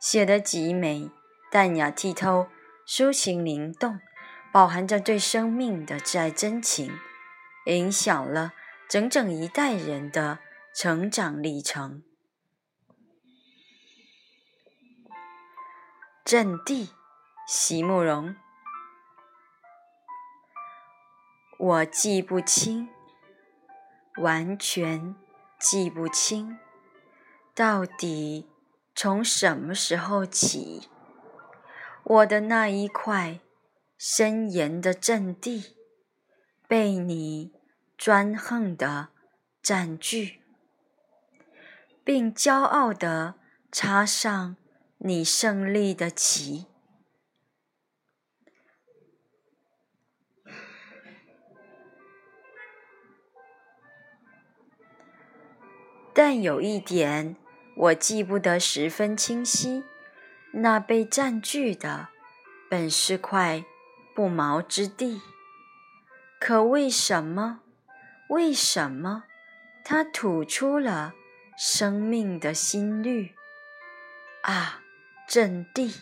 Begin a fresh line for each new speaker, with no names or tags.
写得极美，淡雅剔透，抒情灵动，饱含着对生命的挚爱真情，影响了整整一代人的成长历程。阵地，席慕容。我记不清，完全记不清，到底。从什么时候起，我的那一块森严的阵地被你专横的占据，并骄傲的插上你胜利的旗？但有一点。我记不得十分清晰，那被占据的本是块不毛之地，可为什么？为什么它吐出了生命的新绿？啊，阵地！